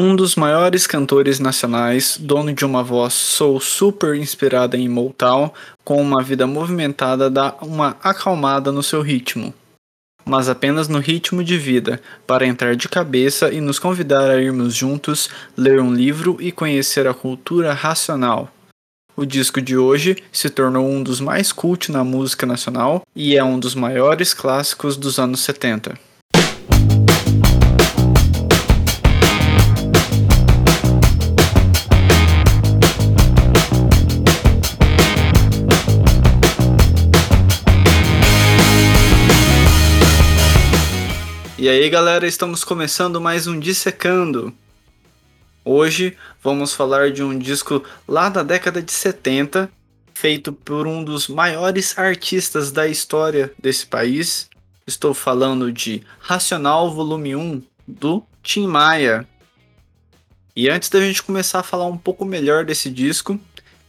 Um dos maiores cantores nacionais, dono de uma voz soul super inspirada em Motown, com uma vida movimentada dá uma acalmada no seu ritmo. Mas apenas no ritmo de vida, para entrar de cabeça e nos convidar a irmos juntos, ler um livro e conhecer a cultura racional. O disco de hoje se tornou um dos mais cult na música nacional e é um dos maiores clássicos dos anos 70. E aí, galera, estamos começando mais um Dissecando. Hoje vamos falar de um disco lá da década de 70, feito por um dos maiores artistas da história desse país. Estou falando de Racional Volume 1 do Tim Maia. E antes da gente começar a falar um pouco melhor desse disco,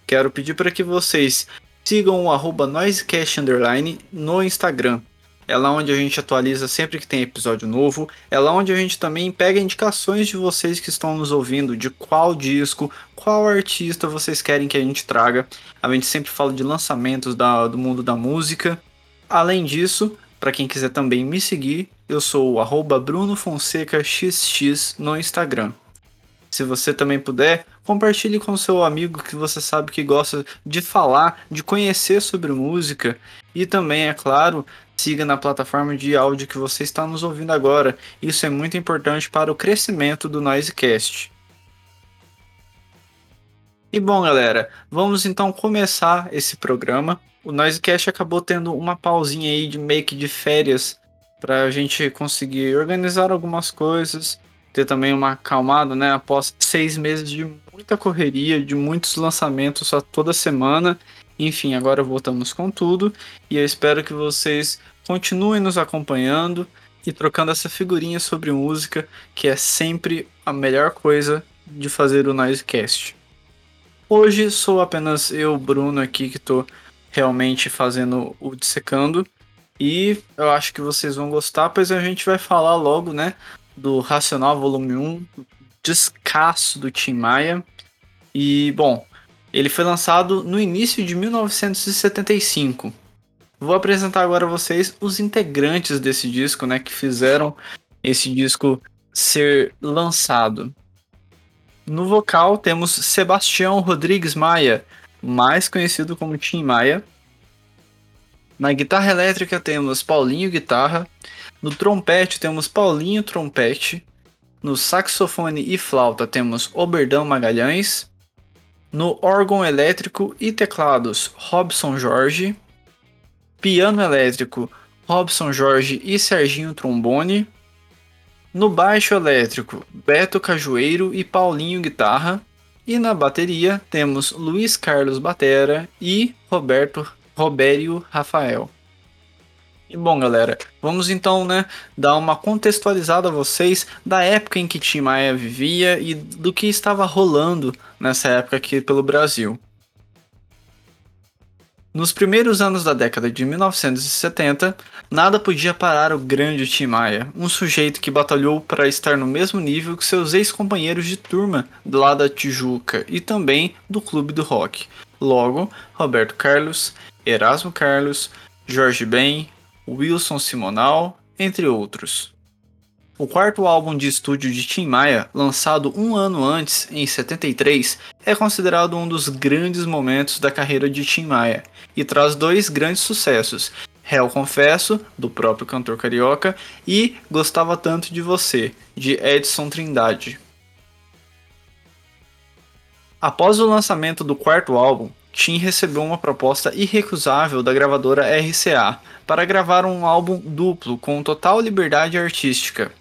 quero pedir para que vocês sigam o arroba Noisecast no Instagram é lá onde a gente atualiza sempre que tem episódio novo, é lá onde a gente também pega indicações de vocês que estão nos ouvindo, de qual disco, qual artista vocês querem que a gente traga. A gente sempre fala de lançamentos da, do mundo da música. Além disso, para quem quiser também me seguir, eu sou o BrunoFonsecaXX no Instagram. Se você também puder, compartilhe com seu amigo que você sabe que gosta de falar, de conhecer sobre música e também, é claro, siga na plataforma de áudio que você está nos ouvindo agora. Isso é muito importante para o crescimento do Noisecast. E bom, galera, vamos então começar esse programa. O Noisecast acabou tendo uma pausinha aí de que de férias para a gente conseguir organizar algumas coisas, ter também uma acalmada, né? Após seis meses de muita correria, de muitos lançamentos a toda semana. Enfim, agora voltamos com tudo e eu espero que vocês Continuem nos acompanhando e trocando essa figurinha sobre música, que é sempre a melhor coisa de fazer o Noisecast. Hoje sou apenas eu, Bruno, aqui que estou realmente fazendo o dissecando. E eu acho que vocês vão gostar, pois a gente vai falar logo, né, do Racional Volume 1, descasso do Tim Maia. E, bom, ele foi lançado no início de 1975. Vou apresentar agora a vocês os integrantes desse disco, né, que fizeram esse disco ser lançado. No vocal temos Sebastião Rodrigues Maia, mais conhecido como Tim Maia. Na guitarra elétrica temos Paulinho Guitarra. No trompete temos Paulinho Trompete. No saxofone e flauta temos Oberdão Magalhães. No órgão elétrico e teclados, Robson Jorge piano elétrico Robson Jorge e Serginho Trombone. No baixo elétrico, Beto Cajueiro e Paulinho Guitarra. E na bateria temos Luiz Carlos Batera e Roberto Robério Rafael. E bom, galera, vamos então, né, dar uma contextualizada a vocês da época em que Tim Maia vivia e do que estava rolando nessa época aqui pelo Brasil. Nos primeiros anos da década de 1970, nada podia parar o grande Tim Maia, um sujeito que batalhou para estar no mesmo nível que seus ex-companheiros de turma lá da Tijuca e também do Clube do Rock. Logo, Roberto Carlos, Erasmo Carlos, Jorge Ben, Wilson Simonal, entre outros. O quarto álbum de estúdio de Tim Maia, lançado um ano antes, em 73, é considerado um dos grandes momentos da carreira de Tim Maia e traz dois grandes sucessos: Réu Confesso, do próprio cantor carioca, e Gostava Tanto de Você, de Edson Trindade. Após o lançamento do quarto álbum, Tim recebeu uma proposta irrecusável da gravadora RCA para gravar um álbum duplo com total liberdade artística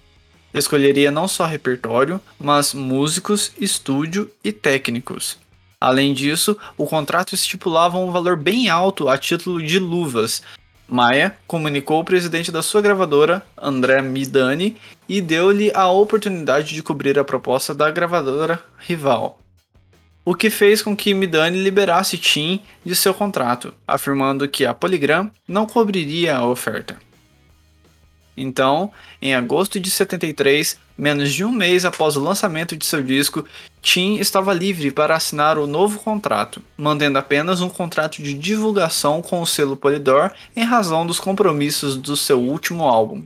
escolheria não só repertório, mas músicos, estúdio e técnicos. Além disso, o contrato estipulava um valor bem alto a título de luvas. Maia comunicou ao presidente da sua gravadora, André Midani, e deu-lhe a oportunidade de cobrir a proposta da gravadora rival. O que fez com que Midani liberasse Tim de seu contrato, afirmando que a Polygram não cobriria a oferta. Então, em agosto de 73, menos de um mês após o lançamento de seu disco, Tim estava livre para assinar o novo contrato, mantendo apenas um contrato de divulgação com o selo Polydor em razão dos compromissos do seu último álbum.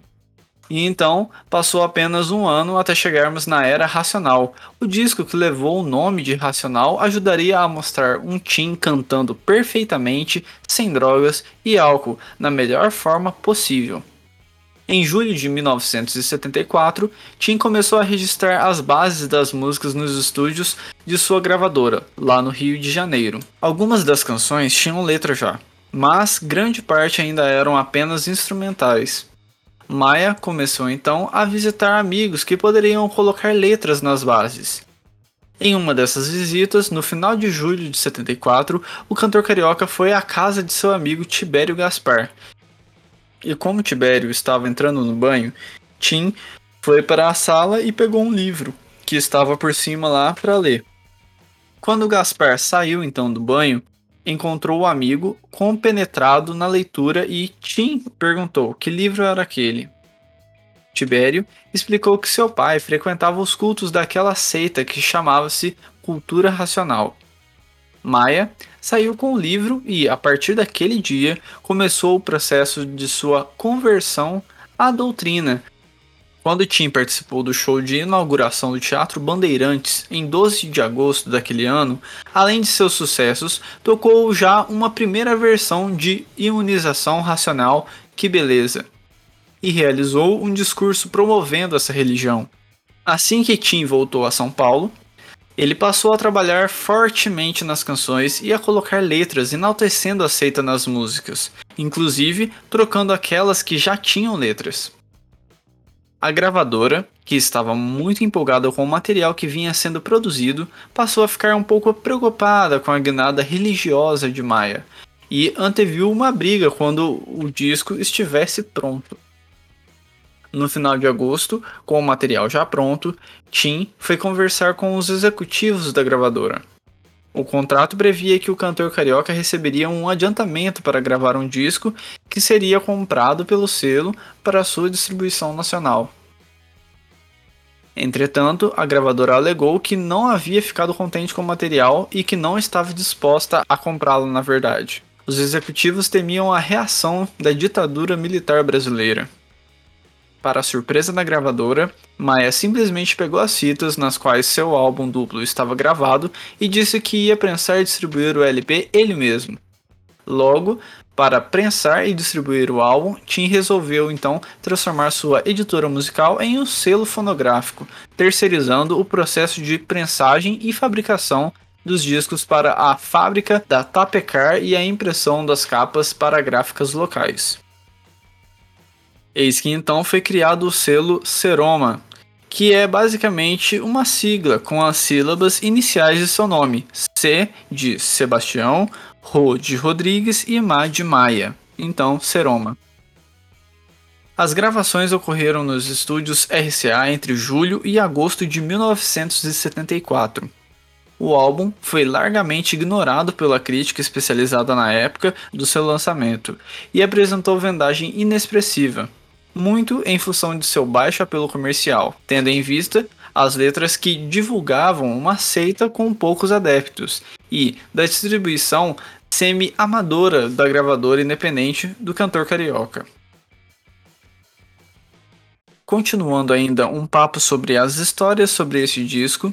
E então passou apenas um ano até chegarmos na era Racional. O disco que levou o nome de Racional ajudaria a mostrar um Tim cantando perfeitamente, sem drogas e álcool, na melhor forma possível. Em julho de 1974, Tim começou a registrar as bases das músicas nos estúdios de sua gravadora, lá no Rio de Janeiro. Algumas das canções tinham letra já, mas grande parte ainda eram apenas instrumentais. Maia começou então a visitar amigos que poderiam colocar letras nas bases. Em uma dessas visitas, no final de julho de 74, o cantor carioca foi à casa de seu amigo Tibério Gaspar, e como Tibério estava entrando no banho, Tim foi para a sala e pegou um livro que estava por cima lá para ler. Quando Gaspar saiu então do banho, encontrou o amigo compenetrado na leitura e Tim perguntou que livro era aquele. Tibério explicou que seu pai frequentava os cultos daquela seita que chamava-se Cultura Racional. Maia saiu com o livro e, a partir daquele dia, começou o processo de sua conversão à doutrina. Quando Tim participou do show de inauguração do Teatro Bandeirantes em 12 de agosto daquele ano, além de seus sucessos, tocou já uma primeira versão de Imunização Racional, Que Beleza, e realizou um discurso promovendo essa religião. Assim que Tim voltou a São Paulo, ele passou a trabalhar fortemente nas canções e a colocar letras enaltecendo a seita nas músicas, inclusive trocando aquelas que já tinham letras. A gravadora, que estava muito empolgada com o material que vinha sendo produzido, passou a ficar um pouco preocupada com a guinada religiosa de Maia e anteviu uma briga quando o disco estivesse pronto. No final de agosto, com o material já pronto, Tim foi conversar com os executivos da gravadora. O contrato previa que o cantor carioca receberia um adiantamento para gravar um disco que seria comprado pelo selo para sua distribuição nacional. Entretanto, a gravadora alegou que não havia ficado contente com o material e que não estava disposta a comprá-lo na verdade. Os executivos temiam a reação da ditadura militar brasileira. Para a surpresa da gravadora, Maia simplesmente pegou as fitas nas quais seu álbum duplo estava gravado e disse que ia prensar e distribuir o LP ele mesmo. Logo, para prensar e distribuir o álbum, Tim resolveu então transformar sua editora musical em um selo fonográfico, terceirizando o processo de prensagem e fabricação dos discos para a fábrica da Tapecar e a impressão das capas para gráficas locais. Eis que então foi criado o selo Seroma, que é basicamente uma sigla com as sílabas iniciais de seu nome: C de Sebastião, Ro de Rodrigues e Ma de Maia. Então, Seroma. As gravações ocorreram nos estúdios RCA entre julho e agosto de 1974. O álbum foi largamente ignorado pela crítica especializada na época do seu lançamento e apresentou vendagem inexpressiva, muito em função de seu baixo apelo comercial, tendo em vista as letras que divulgavam uma seita com poucos adeptos e da distribuição semi-amadora da gravadora independente do cantor carioca. Continuando ainda um papo sobre as histórias sobre esse disco,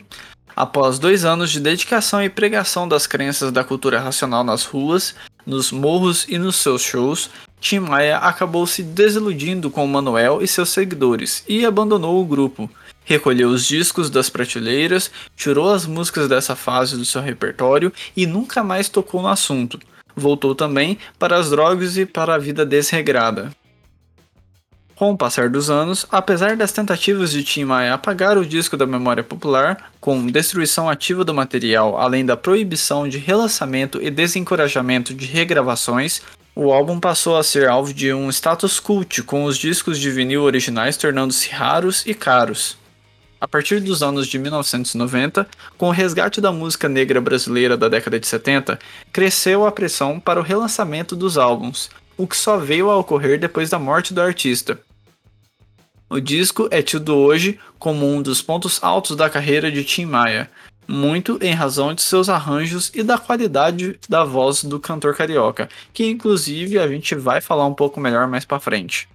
após dois anos de dedicação e pregação das crenças da cultura racional nas ruas, nos morros e nos seus shows, Tim Maia acabou se desiludindo com Manuel e seus seguidores e abandonou o grupo. Recolheu os discos das prateleiras, tirou as músicas dessa fase do seu repertório e nunca mais tocou no assunto. Voltou também para as drogas e para a vida desregrada. Com o passar dos anos, apesar das tentativas de Tim Maia apagar o disco da memória popular, com destruição ativa do material, além da proibição de relançamento e desencorajamento de regravações, o álbum passou a ser alvo de um status cult, com os discos de vinil originais tornando-se raros e caros. A partir dos anos de 1990, com o resgate da música negra brasileira da década de 70, cresceu a pressão para o relançamento dos álbuns, o que só veio a ocorrer depois da morte do artista. O disco é tido hoje como um dos pontos altos da carreira de Tim Maia, muito em razão de seus arranjos e da qualidade da voz do cantor carioca, que inclusive a gente vai falar um pouco melhor mais para frente.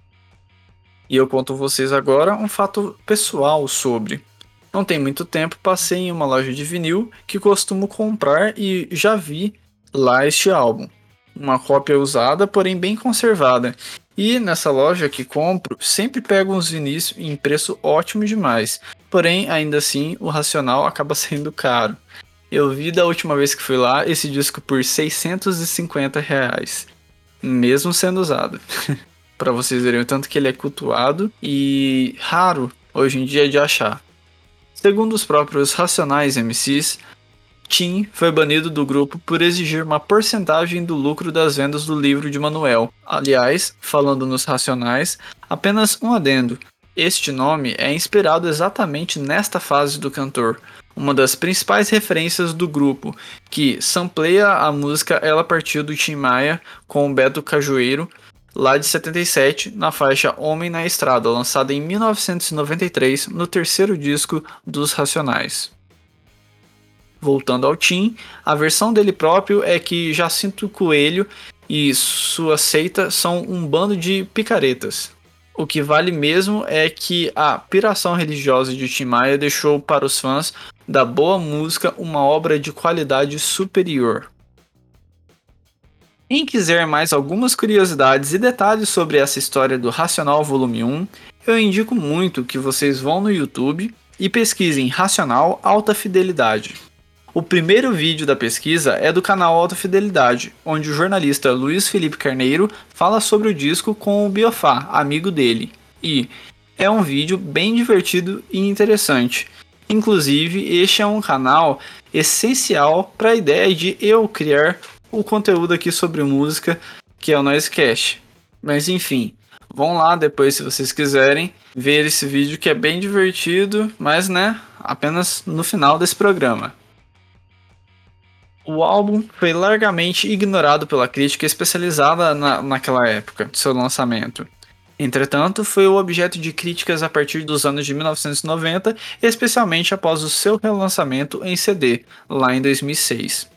E eu conto vocês agora um fato pessoal sobre. Não tem muito tempo passei em uma loja de vinil que costumo comprar e já vi lá este álbum. Uma cópia usada, porém bem conservada, e nessa loja que compro, sempre pego uns vinis em preço ótimo demais. Porém, ainda assim, o Racional acaba sendo caro. Eu vi da última vez que fui lá esse disco por 650 reais, mesmo sendo usado. para vocês verem o tanto que ele é cultuado e raro hoje em dia de achar. Segundo os próprios Racionais MCs, Tim foi banido do grupo por exigir uma porcentagem do lucro das vendas do livro de Manuel. Aliás, falando nos Racionais, apenas um adendo. Este nome é inspirado exatamente nesta fase do cantor, uma das principais referências do grupo, que sampleia a música Ela Partiu do Tim Maia com o Beto Cajueiro, lá de 77, na faixa Homem na Estrada, lançada em 1993 no terceiro disco dos Racionais. Voltando ao Tim, a versão dele próprio é que Jacinto Coelho e sua seita são um bando de picaretas. O que vale mesmo é que a piração religiosa de Tim Maia deixou para os fãs da boa música uma obra de qualidade superior. Quem quiser mais algumas curiosidades e detalhes sobre essa história do Racional Volume 1, eu indico muito que vocês vão no YouTube e pesquisem Racional Alta Fidelidade. O primeiro vídeo da pesquisa é do canal Alta Fidelidade, onde o jornalista Luiz Felipe Carneiro fala sobre o disco com o Biofá, amigo dele. E é um vídeo bem divertido e interessante. Inclusive, este é um canal essencial para a ideia de eu criar o conteúdo aqui sobre música, que é o Noisecast. Mas enfim, vão lá depois se vocês quiserem ver esse vídeo que é bem divertido, mas né, apenas no final desse programa. O álbum foi largamente ignorado pela crítica especializada na, naquela época de seu lançamento. Entretanto, foi o objeto de críticas a partir dos anos de 1990, especialmente após o seu relançamento em CD, lá em 2006.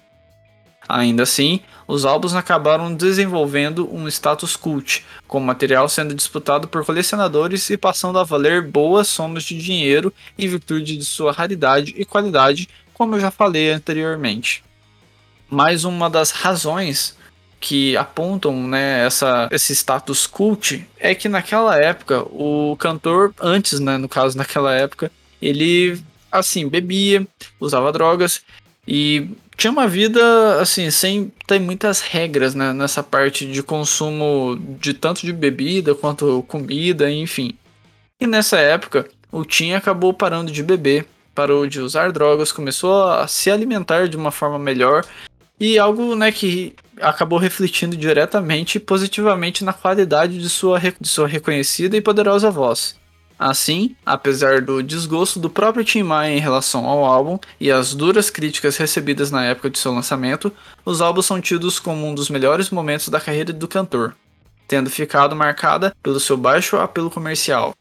Ainda assim, os álbuns acabaram desenvolvendo um status cult, com o material sendo disputado por colecionadores e passando a valer boas somas de dinheiro em virtude de sua raridade e qualidade, como eu já falei anteriormente. Mas uma das razões que apontam né, essa, esse status cult é que naquela época o cantor, antes, né, no caso naquela época, ele assim bebia, usava drogas e tinha uma vida assim sem ter muitas regras né, nessa parte de consumo de tanto de bebida quanto comida, enfim. E nessa época o Tim acabou parando de beber, parou de usar drogas, começou a se alimentar de uma forma melhor e algo né, que acabou refletindo diretamente e positivamente na qualidade de sua, de sua reconhecida e poderosa voz. Assim, apesar do desgosto do próprio Tim Maia em relação ao álbum e as duras críticas recebidas na época de seu lançamento, os álbuns são tidos como um dos melhores momentos da carreira do cantor, tendo ficado marcada pelo seu baixo apelo comercial.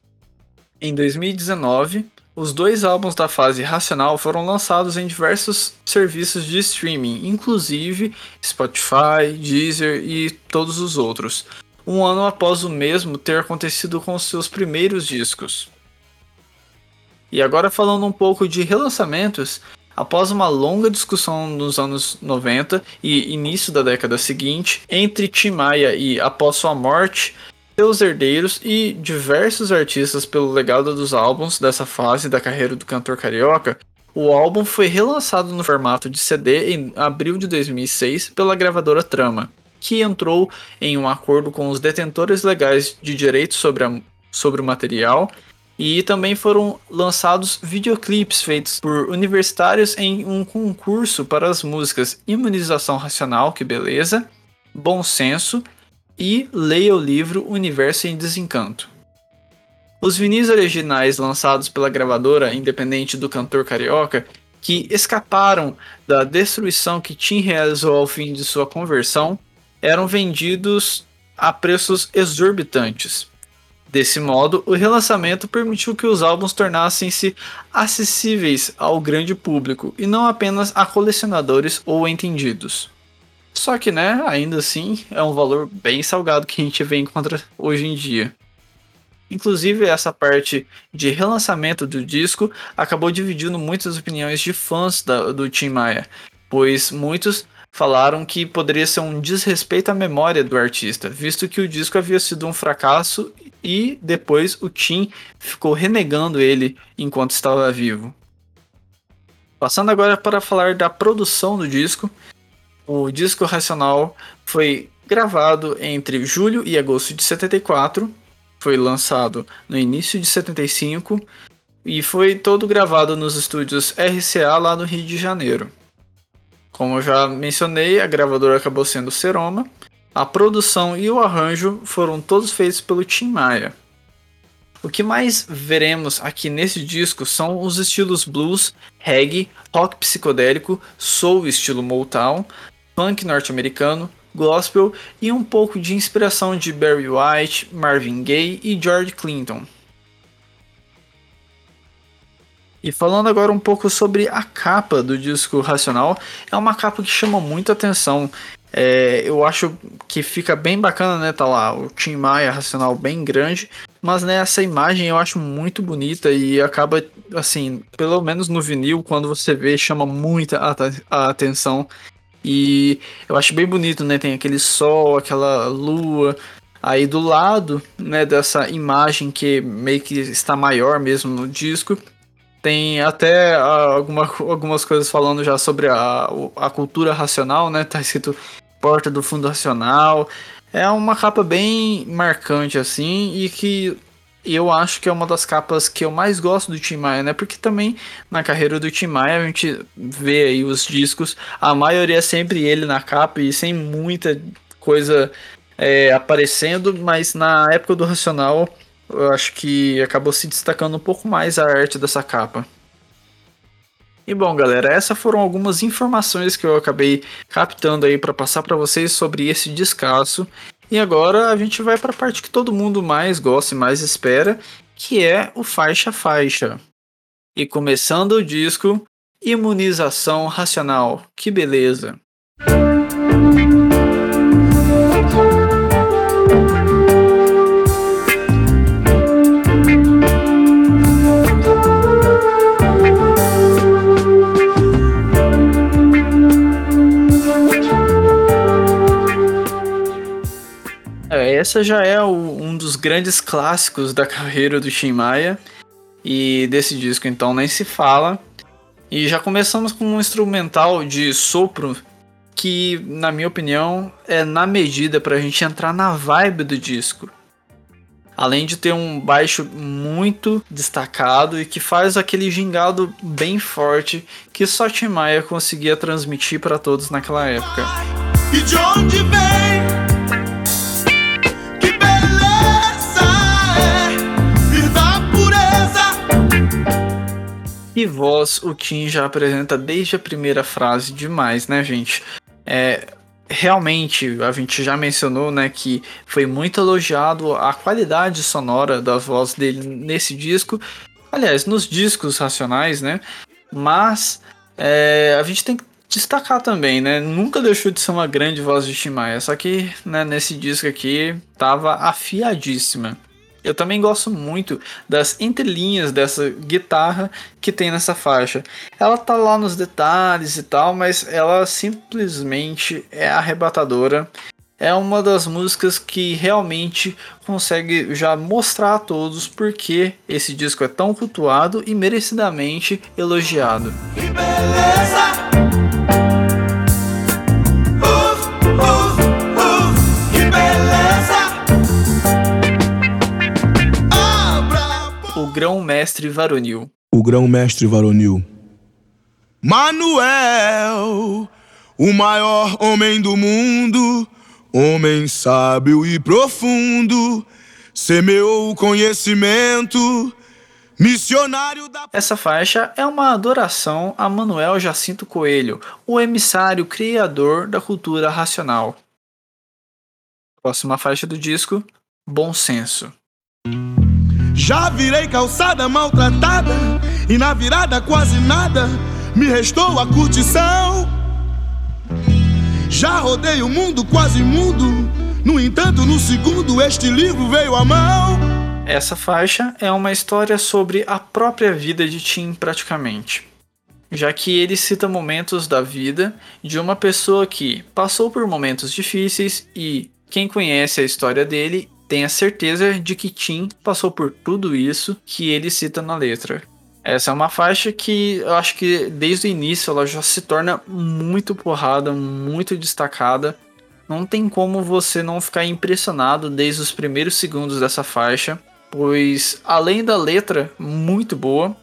Em 2019, os dois álbuns da fase Racional foram lançados em diversos serviços de streaming, inclusive Spotify, Deezer e todos os outros, um ano após o mesmo ter acontecido com seus primeiros discos. E agora falando um pouco de relançamentos, após uma longa discussão nos anos 90 e início da década seguinte entre Tim Maia e Após Sua Morte, seus herdeiros e diversos artistas pelo legado dos álbuns dessa fase da carreira do cantor carioca, o álbum foi relançado no formato de CD em abril de 2006 pela gravadora Trama, que entrou em um acordo com os detentores legais de direitos sobre, a, sobre o material e também foram lançados videoclipes feitos por universitários em um concurso para as músicas Imunização Racional, que beleza, Bom Senso e leia o livro Universo em Desencanto. Os vinis originais lançados pela gravadora independente do cantor carioca, que escaparam da destruição que Tim realizou ao fim de sua conversão, eram vendidos a preços exorbitantes. Desse modo, o relançamento permitiu que os álbuns tornassem-se acessíveis ao grande público e não apenas a colecionadores ou entendidos. Só que, né, ainda assim, é um valor bem salgado que a gente vê encontra hoje em dia. Inclusive, essa parte de relançamento do disco acabou dividindo muitas opiniões de fãs da, do Tim Maia, pois muitos falaram que poderia ser um desrespeito à memória do artista, visto que o disco havia sido um fracasso e depois o Tim ficou renegando ele enquanto estava vivo. Passando agora para falar da produção do disco. O disco Racional foi gravado entre julho e agosto de 74, foi lançado no início de 75 e foi todo gravado nos estúdios RCA lá no Rio de Janeiro. Como eu já mencionei, a gravadora acabou sendo Seroma a produção e o arranjo foram todos feitos pelo Tim Maia. O que mais veremos aqui nesse disco são os estilos blues, reggae, rock psicodélico, soul estilo Motown, funk norte-americano, gospel e um pouco de inspiração de Barry White, Marvin Gaye e George Clinton. E falando agora um pouco sobre a capa do disco Racional, é uma capa que chama muita atenção. É, eu acho que fica bem bacana, né? Tá lá o Tim Maia Racional bem grande, mas né, essa imagem eu acho muito bonita e acaba, assim, pelo menos no vinil, quando você vê, chama muita a atenção. E eu acho bem bonito, né? Tem aquele sol, aquela lua. Aí do lado, né, dessa imagem que meio que está maior mesmo no disco, tem até alguma, algumas coisas falando já sobre a, a cultura racional, né? Tá escrito Porta do Fundo Racional. É uma capa bem marcante, assim, e que eu acho que é uma das capas que eu mais gosto do Tim Maia, né? Porque também na carreira do Tim Maia a gente vê aí os discos, a maioria é sempre ele na capa e sem muita coisa é, aparecendo, mas na época do Racional eu acho que acabou se destacando um pouco mais a arte dessa capa. E bom, galera, essas foram algumas informações que eu acabei captando aí para passar para vocês sobre esse descasso. E agora a gente vai para a parte que todo mundo mais gosta e mais espera, que é o faixa faixa. E começando o disco, Imunização Racional. Que beleza! Essa já é o, um dos grandes clássicos da carreira do Tim Maia. E desse disco então nem se fala. E já começamos com um instrumental de sopro que, na minha opinião, é na medida para a gente entrar na vibe do disco. Além de ter um baixo muito destacado e que faz aquele gingado bem forte que só Tim Maia conseguia transmitir para todos naquela época. E de onde vem? E voz, o Tim já apresenta desde a primeira frase demais, né, gente? É, realmente, a gente já mencionou, né, que foi muito elogiado a qualidade sonora da voz dele nesse disco. Aliás, nos discos racionais, né? Mas é, a gente tem que destacar também, né? Nunca deixou de ser uma grande voz de Tim Maia, só que né, nesse disco aqui tava afiadíssima. Eu também gosto muito das entrelinhas dessa guitarra que tem nessa faixa. Ela tá lá nos detalhes e tal, mas ela simplesmente é arrebatadora. É uma das músicas que realmente consegue já mostrar a todos porque esse disco é tão cultuado e merecidamente elogiado. Que beleza! Grão-mestre varonil. O grão-mestre varonil. Manuel, o maior homem do mundo, homem sábio e profundo, semeou o conhecimento, missionário da. Essa faixa é uma adoração a Manuel Jacinto Coelho, o emissário criador da cultura racional. Próxima faixa do disco: Bom Senso. Já virei calçada maltratada e na virada quase nada me restou a curtição. Já rodei o mundo quase mudo, no entanto, no segundo este livro veio à mão. Essa faixa é uma história sobre a própria vida de Tim, praticamente. Já que ele cita momentos da vida de uma pessoa que passou por momentos difíceis e quem conhece a história dele tem a certeza de que Tim passou por tudo isso que ele cita na letra. Essa é uma faixa que eu acho que desde o início ela já se torna muito porrada, muito destacada. Não tem como você não ficar impressionado desde os primeiros segundos dessa faixa, pois além da letra muito boa,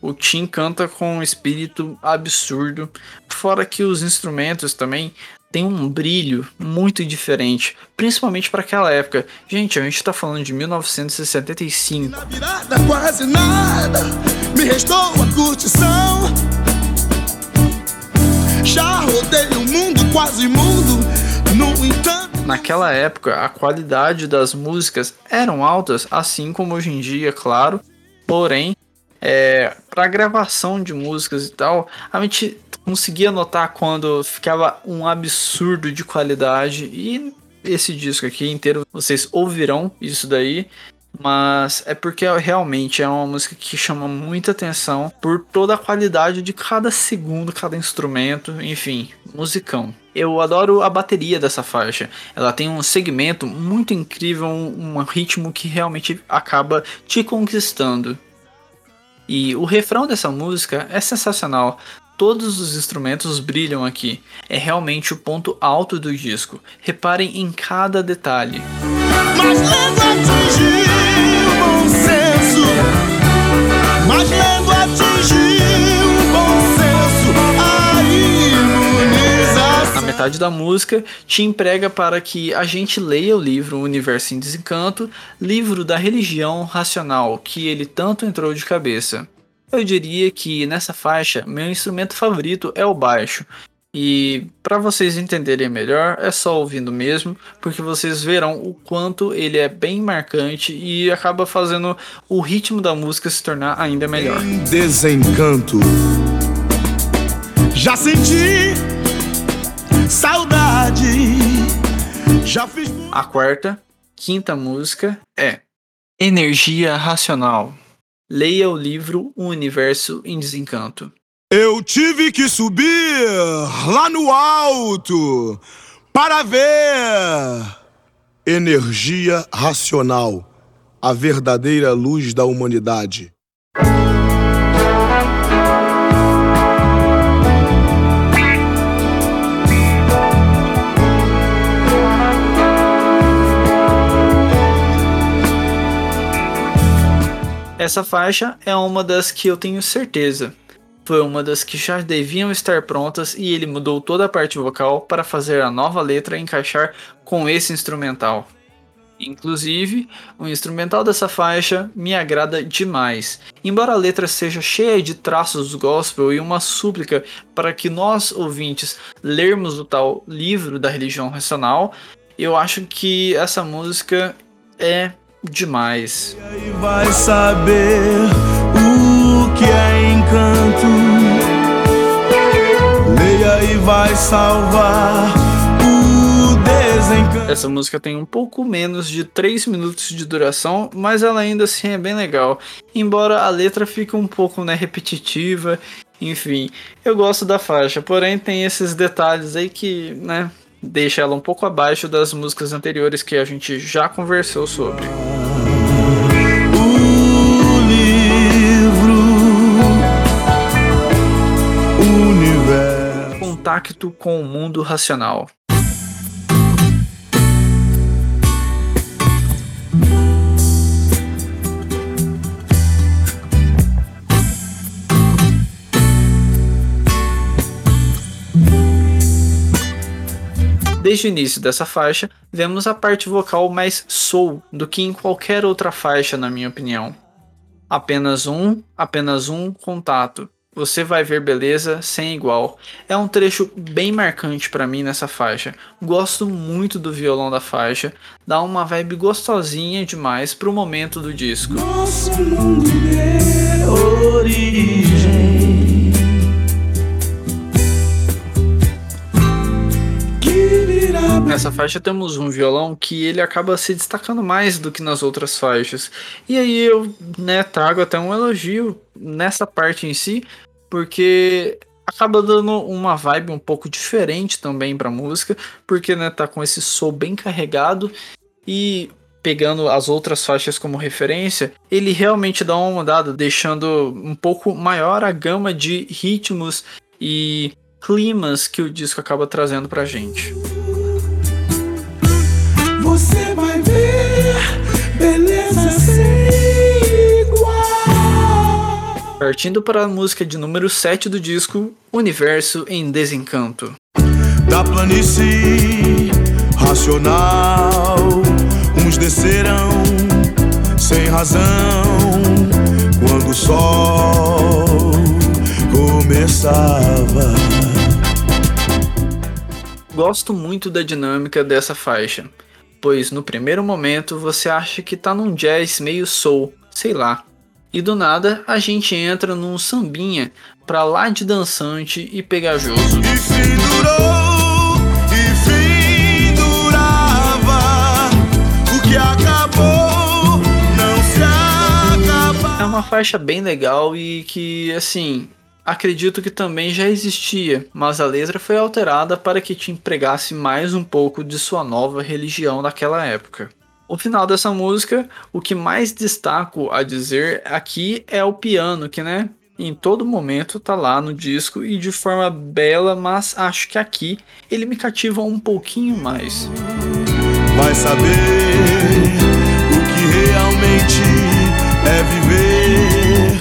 o Tim canta com um espírito absurdo, fora que os instrumentos também tem um brilho muito diferente, principalmente para aquela época. Gente, a gente tá falando de 1975. Na virada quase nada, me restou a curtição. Já rodei o mundo, quase mundo, no entanto. Naquela época, a qualidade das músicas eram altas, assim como hoje em dia, claro. Porém, é, para gravação de músicas e tal, a gente conseguia notar quando ficava um absurdo de qualidade e esse disco aqui inteiro vocês ouvirão isso daí mas é porque realmente é uma música que chama muita atenção por toda a qualidade de cada segundo, cada instrumento, enfim, musicão. Eu adoro a bateria dessa faixa. Ela tem um segmento muito incrível, um, ritmo que realmente acaba te conquistando. E o refrão dessa música é sensacional. Todos os instrumentos brilham aqui. É realmente o ponto alto do disco. Reparem em cada detalhe. Mas lendo atingir o bom senso. Lendo atingir metade da música te emprega para que a gente leia o livro O Universo em Desencanto, livro da religião racional que ele tanto entrou de cabeça. Eu diria que nessa faixa, meu instrumento favorito é o baixo. E para vocês entenderem melhor, é só ouvindo mesmo, porque vocês verão o quanto ele é bem marcante e acaba fazendo o ritmo da música se tornar ainda melhor. Desencanto. Já senti saudade. Já fiz A quarta, quinta música é Energia Racional. Leia o livro O Universo em Desencanto. Eu tive que subir lá no alto para ver energia racional, a verdadeira luz da humanidade. Essa faixa é uma das que eu tenho certeza. Foi uma das que já deviam estar prontas e ele mudou toda a parte vocal para fazer a nova letra encaixar com esse instrumental. Inclusive, o instrumental dessa faixa me agrada demais. Embora a letra seja cheia de traços gospel e uma súplica para que nós, ouvintes, lermos o tal livro da religião racional, eu acho que essa música é demais. E aí vai saber o que é encanto. Leia e vai salvar o desencanto. Essa música tem um pouco menos de 3 minutos de duração, mas ela ainda assim é bem legal. Embora a letra fique um pouco né, repetitiva, enfim, eu gosto da faixa, porém tem esses detalhes aí que, né, deixa ela um pouco abaixo das músicas anteriores que a gente já conversou sobre. O livro, universo. Contacto com o mundo racional. Desde o início dessa faixa, vemos a parte vocal mais soul do que em qualquer outra faixa, na minha opinião. Apenas um, apenas um contato. Você vai ver beleza sem igual. É um trecho bem marcante para mim nessa faixa. Gosto muito do violão da faixa, dá uma vibe gostosinha demais pro momento do disco. Nosso mundo deu Nessa faixa temos um violão que ele acaba se destacando mais do que nas outras faixas. E aí eu né, trago até um elogio nessa parte em si, porque acaba dando uma vibe um pouco diferente também pra música, porque né, tá com esse som bem carregado e pegando as outras faixas como referência, ele realmente dá uma mudada, deixando um pouco maior a gama de ritmos e climas que o disco acaba trazendo pra gente. Partindo para a música de número 7 do disco, Universo em Desencanto. Da planície racional, uns descerão sem razão quando o sol começava. Gosto muito da dinâmica dessa faixa, pois no primeiro momento você acha que tá num jazz meio soul, sei lá. E do nada a gente entra num sambinha pra lá de dançante e pegajoso. E fim durou, e fim durava. O que acabou não se acaba. É uma faixa bem legal e que, assim, acredito que também já existia, mas a letra foi alterada para que te empregasse mais um pouco de sua nova religião daquela época. O final dessa música, o que mais destaco a dizer aqui é o piano, que né, em todo momento tá lá no disco e de forma bela, mas acho que aqui ele me cativa um pouquinho mais. Vai saber o que realmente é viver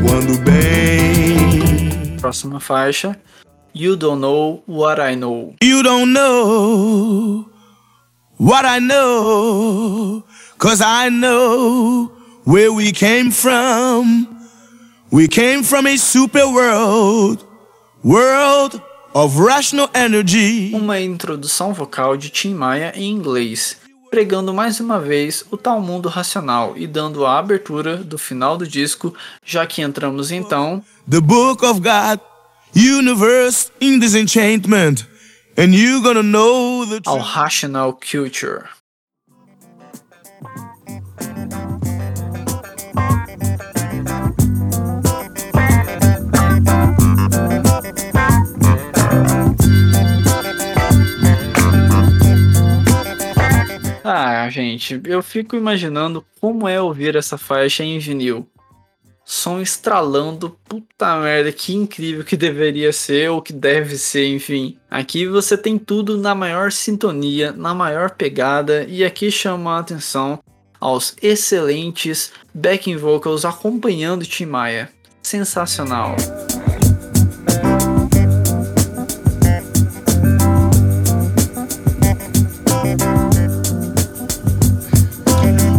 quando bem. Próxima faixa, You Don't Know What I Know. You don't know what I know, cause I know where we came from. We came from a super world, world of rational energy. Uma introdução vocal de Tim Maia em inglês, pregando mais uma vez o tal mundo racional e dando a abertura do final do disco, já que entramos então The book of God, universe in disenchantment, and you gonna know the ao. Rational Culture. Ah, gente, eu fico imaginando como é ouvir essa faixa em vinil. Som estralando, puta merda, que incrível que deveria ser ou que deve ser, enfim. Aqui você tem tudo na maior sintonia, na maior pegada, e aqui chama a atenção aos excelentes backing vocals acompanhando Tim Maia. Sensacional.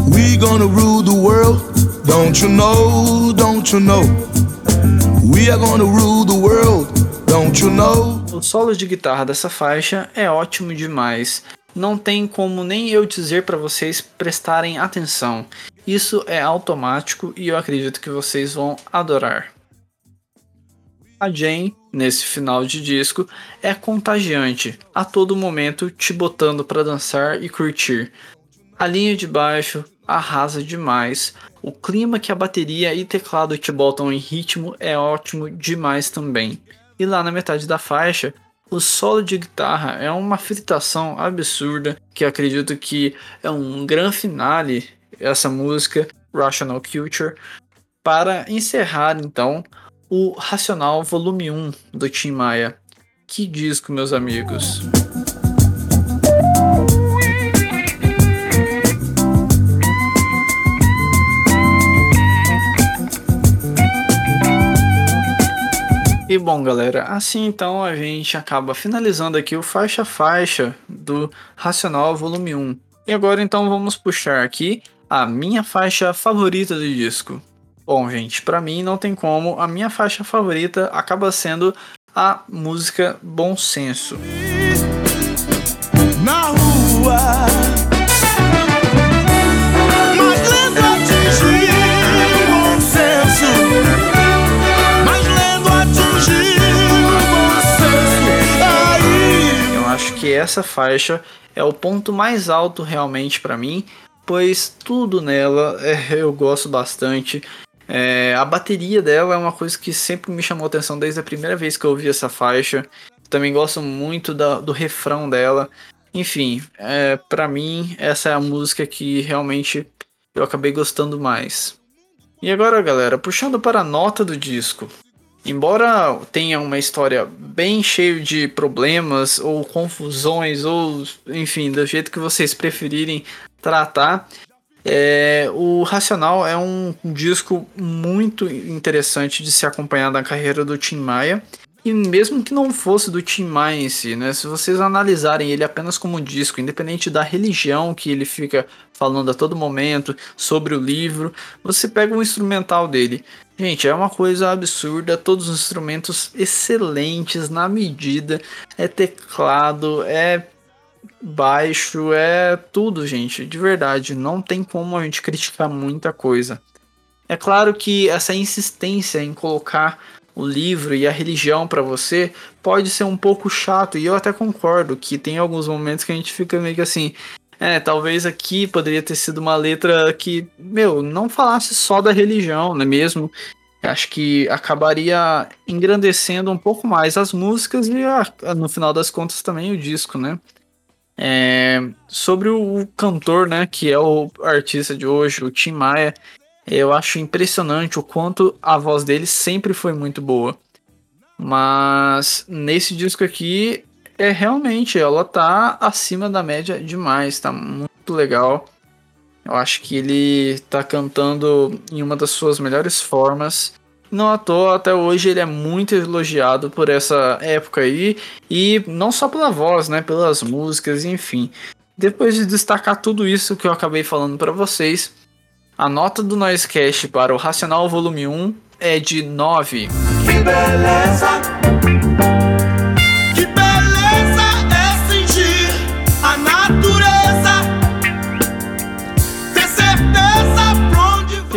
We gonna rule the world, don't you know, don't you know? We are gonna rule the world, don't you know? O solo de guitarra dessa faixa é ótimo demais. Não tem como nem eu dizer para vocês prestarem atenção. Isso é automático e eu acredito que vocês vão adorar. A Jane, nesse final de disco, é contagiante, a todo momento te botando para dançar e curtir. A linha de baixo arrasa demais. O clima que a bateria e teclado te botam em ritmo é ótimo demais também. E lá na metade da faixa, o solo de guitarra é uma fritação absurda que acredito que é um grande finale essa música Rational Culture para encerrar então o Racional Volume 1 do Tim Maia. Que disco, meus amigos. E bom, galera, assim então a gente acaba finalizando aqui o faixa faixa do Racional Volume 1. E agora então vamos puxar aqui a minha faixa favorita do disco. Bom, gente, para mim não tem como. A minha faixa favorita acaba sendo a música Bom Senso. Na rua. Que essa faixa é o ponto mais alto realmente para mim, pois tudo nela é, eu gosto bastante. É, a bateria dela é uma coisa que sempre me chamou atenção desde a primeira vez que eu ouvi essa faixa. Também gosto muito da, do refrão dela. Enfim, é, para mim, essa é a música que realmente eu acabei gostando mais. E agora, galera, puxando para a nota do disco. Embora tenha uma história bem cheia de problemas ou confusões, ou enfim, do jeito que vocês preferirem tratar, é, o Racional é um disco muito interessante de se acompanhar na carreira do Tim Maia. E mesmo que não fosse do Tim Maia em si, né? Se vocês analisarem ele apenas como disco, independente da religião que ele fica falando a todo momento, sobre o livro, você pega um instrumental dele. Gente, é uma coisa absurda, todos os instrumentos excelentes na medida, é teclado, é baixo, é tudo, gente, de verdade, não tem como a gente criticar muita coisa. É claro que essa insistência em colocar o livro e a religião para você pode ser um pouco chato, e eu até concordo que tem alguns momentos que a gente fica meio que assim, é, talvez aqui poderia ter sido uma letra que, meu, não falasse só da religião, não é mesmo? Acho que acabaria engrandecendo um pouco mais as músicas e, no final das contas, também o disco, né? É, sobre o cantor, né, que é o artista de hoje, o Tim Maia, eu acho impressionante o quanto a voz dele sempre foi muito boa. Mas nesse disco aqui, é realmente, ela tá acima da média demais, tá muito legal. Eu acho que ele tá cantando em uma das suas melhores formas. Não à toa, até hoje ele é muito elogiado por essa época aí, e não só pela voz, né, pelas músicas, enfim. Depois de destacar tudo isso que eu acabei falando para vocês, a nota do Noisecast para o Racional Volume 1 é de 9. Que beleza!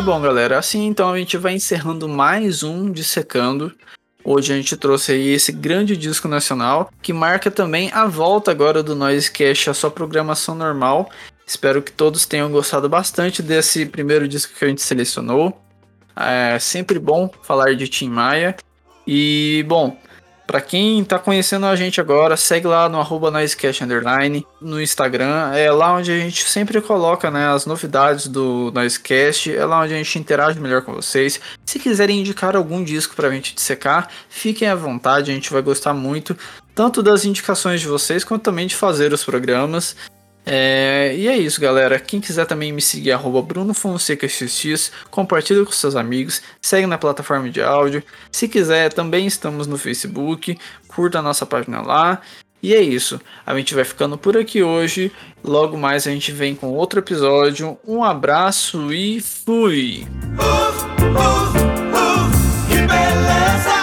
bom, galera, assim então a gente vai encerrando mais um Dissecando. Hoje a gente trouxe aí esse grande disco nacional, que marca também a volta agora do Noisecast à sua programação normal. Espero que todos tenham gostado bastante desse primeiro disco que a gente selecionou. É sempre bom falar de Tim Maia. E, bom, para quem tá conhecendo a gente agora, segue lá no arroba Underline, no Instagram. É lá onde a gente sempre coloca né, as novidades do Noisecast. É lá onde a gente interage melhor com vocês. Se quiserem indicar algum disco pra gente dissecar, fiquem à vontade, a gente vai gostar muito. Tanto das indicações de vocês, quanto também de fazer os programas. É, e é isso, galera. Quem quiser também me seguir, arroba BrunoFonsecaXX, compartilha com seus amigos, segue na plataforma de áudio. Se quiser, também estamos no Facebook, curta a nossa página lá. E é isso. A gente vai ficando por aqui hoje. Logo mais a gente vem com outro episódio. Um abraço e fui! Uh, uh.